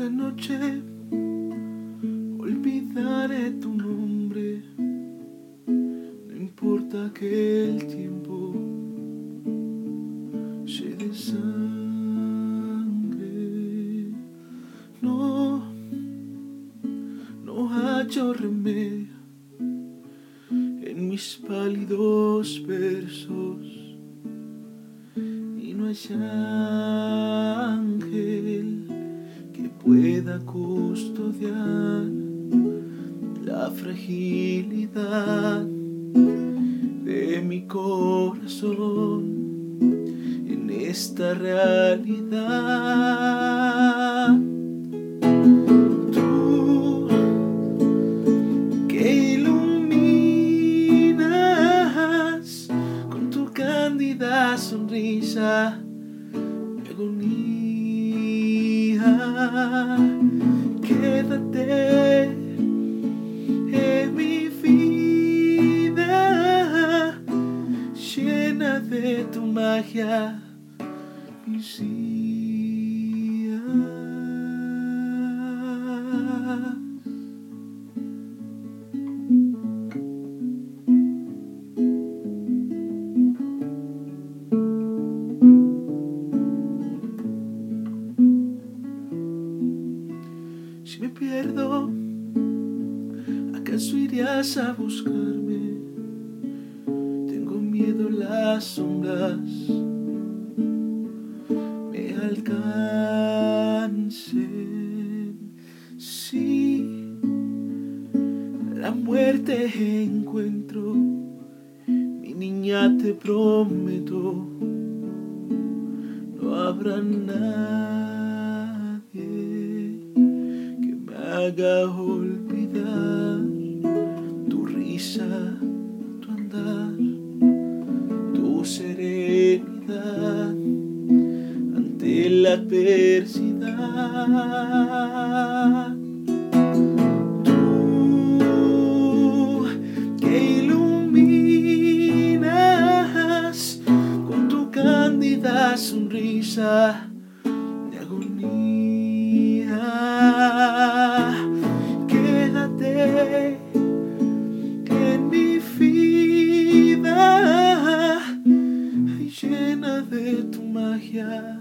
Esta noche olvidaré tu nombre, no importa que el tiempo se de sangre. No, no hallo remedio en mis pálidos versos y no que pueda custodiar la fragilidad de mi corazón en esta realidad. Tú que iluminas con tu cándida sonrisa agonía, tu magia, mis días. Si me pierdo, ¿acaso irías a buscarme? Miedo las sombras me alcancen. Si la muerte encuentro, mi niña te prometo, no habrá nadie que me haga olvidar ante la adversidad. Tú que iluminas con tu cándida sonrisa de agonía. Quédate en mi vida llena de tu magia.